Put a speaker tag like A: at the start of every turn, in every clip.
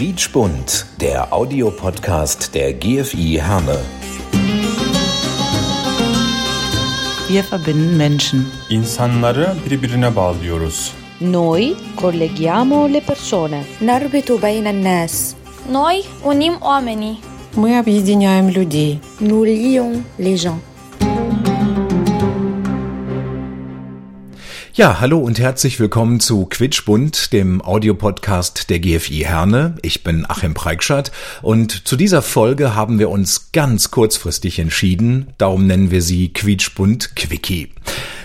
A: Quietschbunt, der Audiopodcast der GFI Herne.
B: Wir verbinden Menschen.
C: İnsanları birbirine bağlıyoruz.
D: Noi colleghiamo le persone.
E: نربط بين الناس
F: Noi unim oamenii.
B: Мы объединяем людей.
E: Nous lions les gens.
A: Ja, hallo und herzlich willkommen zu Quitschbund, dem Audiopodcast der GFI Herne. Ich bin Achim Preikschat und zu dieser Folge haben wir uns ganz kurzfristig entschieden, darum nennen wir sie Quietschbund Quickie.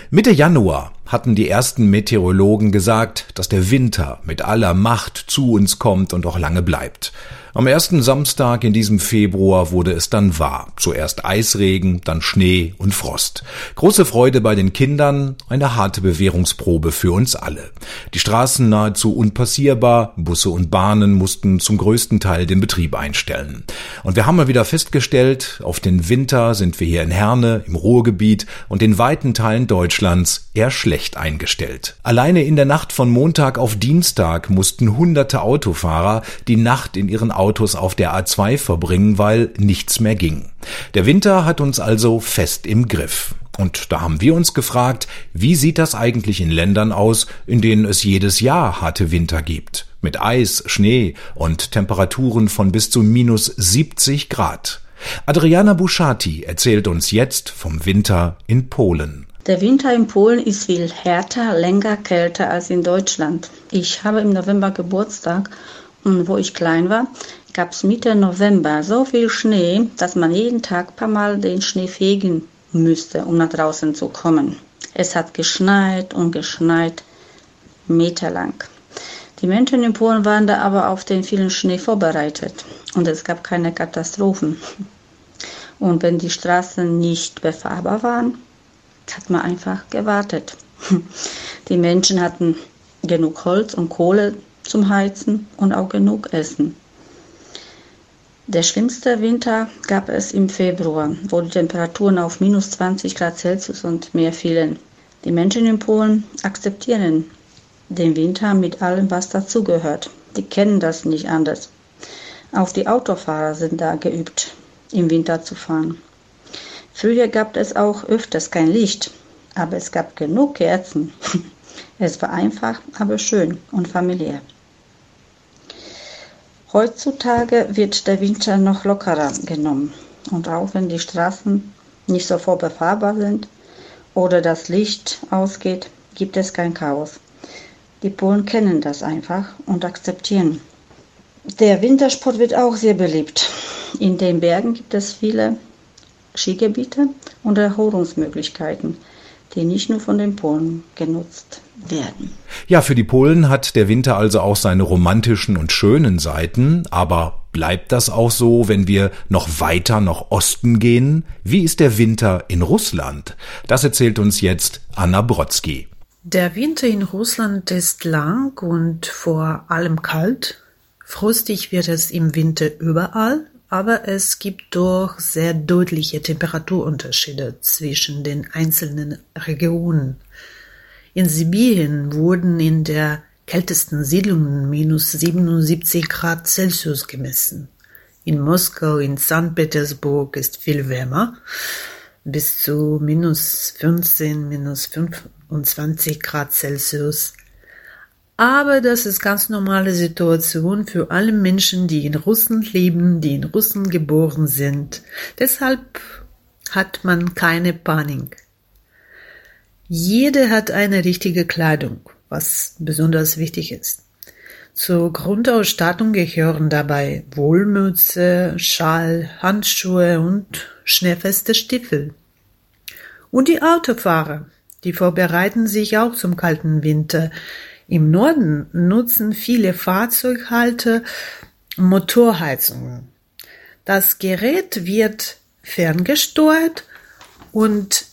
A: Mitte Januar hatten die ersten Meteorologen gesagt, dass der Winter mit aller Macht zu uns kommt und auch lange bleibt. Am ersten Samstag in diesem Februar wurde es dann wahr. Zuerst Eisregen, dann Schnee und Frost. Große Freude bei den Kindern, eine harte Bewährungsprobe für uns alle. Die Straßen nahezu unpassierbar, Busse und Bahnen mussten zum größten Teil den Betrieb einstellen. Und wir haben mal wieder festgestellt, auf den Winter sind wir hier in Herne, im Ruhrgebiet und in weiten Teilen Deutschlands eher schlecht eingestellt. Alleine in der Nacht von Montag auf Dienstag mussten hunderte Autofahrer die Nacht in ihren Autos auf der A2 verbringen, weil nichts mehr ging. Der Winter hat uns also fest im Griff. Und da haben wir uns gefragt, wie sieht das eigentlich in Ländern aus, in denen es jedes Jahr harte Winter gibt? Mit Eis, Schnee und Temperaturen von bis zu minus 70 Grad. Adriana Buschati erzählt uns jetzt vom Winter in Polen.
G: Der Winter in Polen ist viel härter, länger, kälter als in Deutschland. Ich habe im November Geburtstag und wo ich klein war, gab es Mitte November so viel Schnee, dass man jeden Tag ein paar Mal den Schnee fegen müsste, um nach draußen zu kommen. Es hat geschneit und geschneit, meterlang. Die Menschen in Polen waren da aber auf den vielen Schnee vorbereitet und es gab keine Katastrophen. Und wenn die Straßen nicht befahrbar waren, hat man einfach gewartet. Die Menschen hatten genug Holz und Kohle zum Heizen und auch genug Essen. Der schlimmste Winter gab es im Februar, wo die Temperaturen auf minus 20 Grad Celsius und mehr fielen. Die Menschen in Polen akzeptieren den Winter mit allem, was dazugehört. Die kennen das nicht anders. Auch die Autofahrer sind da geübt, im Winter zu fahren. Früher gab es auch öfters kein Licht, aber es gab genug Kerzen. Es war einfach, aber schön und familiär. Heutzutage wird der Winter noch lockerer genommen. Und auch wenn die Straßen nicht sofort befahrbar sind oder das Licht ausgeht, gibt es kein Chaos. Die Polen kennen das einfach und akzeptieren. Der Wintersport wird auch sehr beliebt. In den Bergen gibt es viele Skigebiete und Erholungsmöglichkeiten, die nicht nur von den Polen genutzt werden.
A: Ja, für die Polen hat der Winter also auch seine romantischen und schönen Seiten, aber bleibt das auch so, wenn wir noch weiter nach Osten gehen? Wie ist der Winter in Russland? Das erzählt uns jetzt Anna Brodsky.
B: Der Winter in Russland ist lang und vor allem kalt. Frostig wird es im Winter überall, aber es gibt doch sehr deutliche Temperaturunterschiede zwischen den einzelnen Regionen. In Sibirien wurden in der kältesten Siedlungen minus 77 Grad Celsius gemessen. In Moskau, in St. Petersburg ist viel wärmer, bis zu minus 15, minus 25 Grad Celsius. Aber das ist ganz normale Situation für alle Menschen, die in Russland leben, die in Russland geboren sind. Deshalb hat man keine Panik. Jede hat eine richtige Kleidung, was besonders wichtig ist. Zur Grundausstattung gehören dabei Wollmütze, Schal, Handschuhe und schneefeste Stiefel. Und die Autofahrer, die vorbereiten sich auch zum kalten Winter. Im Norden nutzen viele Fahrzeughalter Motorheizungen. Das Gerät wird ferngesteuert und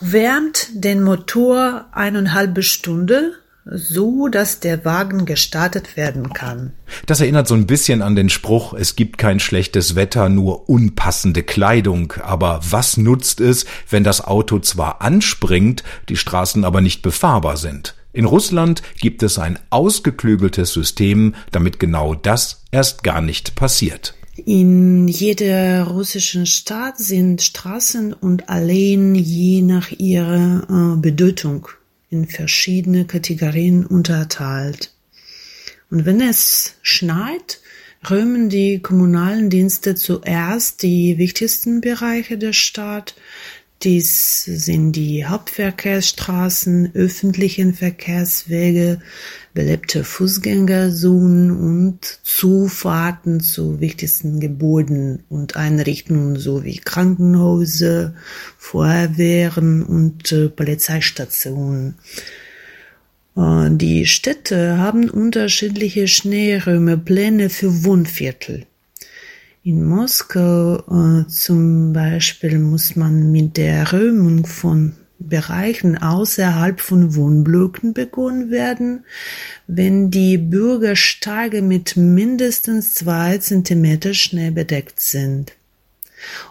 B: wärmt den Motor eineinhalb Stunde, so dass der Wagen gestartet werden kann.
A: Das erinnert so ein bisschen an den Spruch, es gibt kein schlechtes Wetter, nur unpassende Kleidung. Aber was nutzt es, wenn das Auto zwar anspringt, die Straßen aber nicht befahrbar sind? In Russland gibt es ein ausgeklügeltes System, damit genau das erst gar nicht passiert.
B: In jeder russischen Stadt sind Straßen und Alleen je nach ihrer äh, Bedeutung in verschiedene Kategorien unterteilt. Und wenn es schneit, räumen die kommunalen Dienste zuerst die wichtigsten Bereiche der Stadt, dies sind die Hauptverkehrsstraßen, öffentlichen Verkehrswege, belebte Fußgängerzonen und Zufahrten zu wichtigsten Gebäuden und Einrichtungen sowie Krankenhäuser, Feuerwehren und äh, Polizeistationen. Äh, die Städte haben unterschiedliche Schneeräumepläne für Wohnviertel. In Moskau äh, zum Beispiel muss man mit der Räumung von Bereichen außerhalb von Wohnblöcken begonnen werden, wenn die Bürgersteige mit mindestens zwei Zentimeter Schnee bedeckt sind.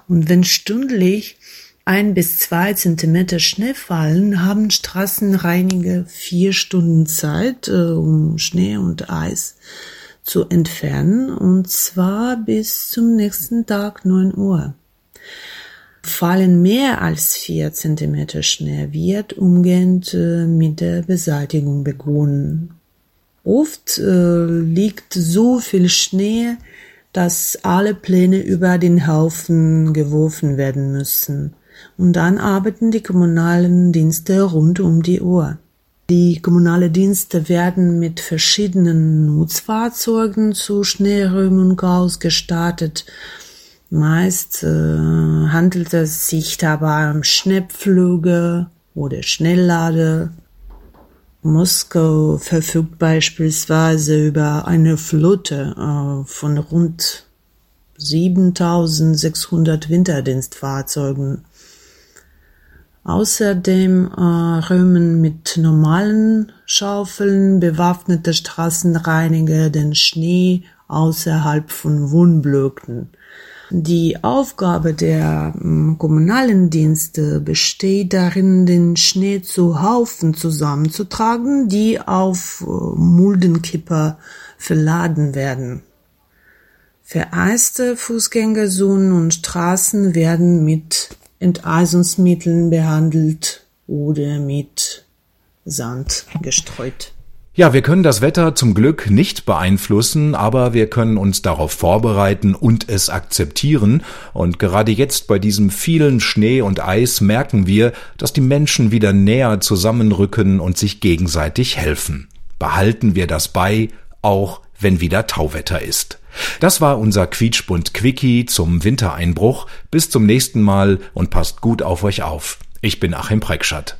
B: Und wenn stündlich ein bis zwei Zentimeter Schnee fallen, haben Straßenreiniger vier Stunden Zeit, äh, um Schnee und Eis zu entfernen, und zwar bis zum nächsten Tag neun Uhr. Fallen mehr als vier Zentimeter Schnee, wird umgehend äh, mit der Beseitigung begonnen. Oft äh, liegt so viel Schnee, dass alle Pläne über den Haufen geworfen werden müssen. Und dann arbeiten die kommunalen Dienste rund um die Uhr. Die kommunale Dienste werden mit verschiedenen Nutzfahrzeugen zur Schneeräumung ausgestattet. Meist äh, handelt es sich dabei um Schnellpflüge oder Schnelllader. Moskau verfügt beispielsweise über eine Flotte äh, von rund 7600 Winterdienstfahrzeugen. Außerdem äh, räumen mit normalen Schaufeln bewaffnete Straßenreiniger den Schnee außerhalb von Wohnblöcken. Die Aufgabe der äh, kommunalen Dienste besteht darin, den Schnee zu Haufen zusammenzutragen, die auf äh, Muldenkipper verladen werden. Vereiste Fußgängerzonen und Straßen werden mit Enteisungsmitteln behandelt oder mit Sand gestreut.
A: Ja, wir können das Wetter zum Glück nicht beeinflussen, aber wir können uns darauf vorbereiten und es akzeptieren. Und gerade jetzt bei diesem vielen Schnee und Eis merken wir, dass die Menschen wieder näher zusammenrücken und sich gegenseitig helfen. Behalten wir das bei, auch wenn wieder Tauwetter ist. Das war unser Quietschbund Quickie zum Wintereinbruch. Bis zum nächsten Mal und passt gut auf euch auf. Ich bin Achim Preckschat.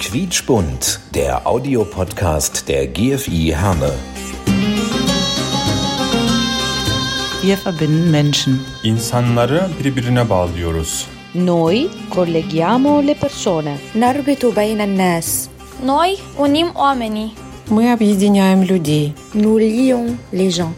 A: Quietschbund, der Audiopodcast der GFI Herne.
D: Wir verbinden Menschen.
C: İnsanları birbirine bağlıyoruz.
D: Noi colleghiamo le persone.
E: Narbitu beyna nas.
F: Noi unim oamenii.
H: Мы объединяем людей.
E: Nous lions les gens.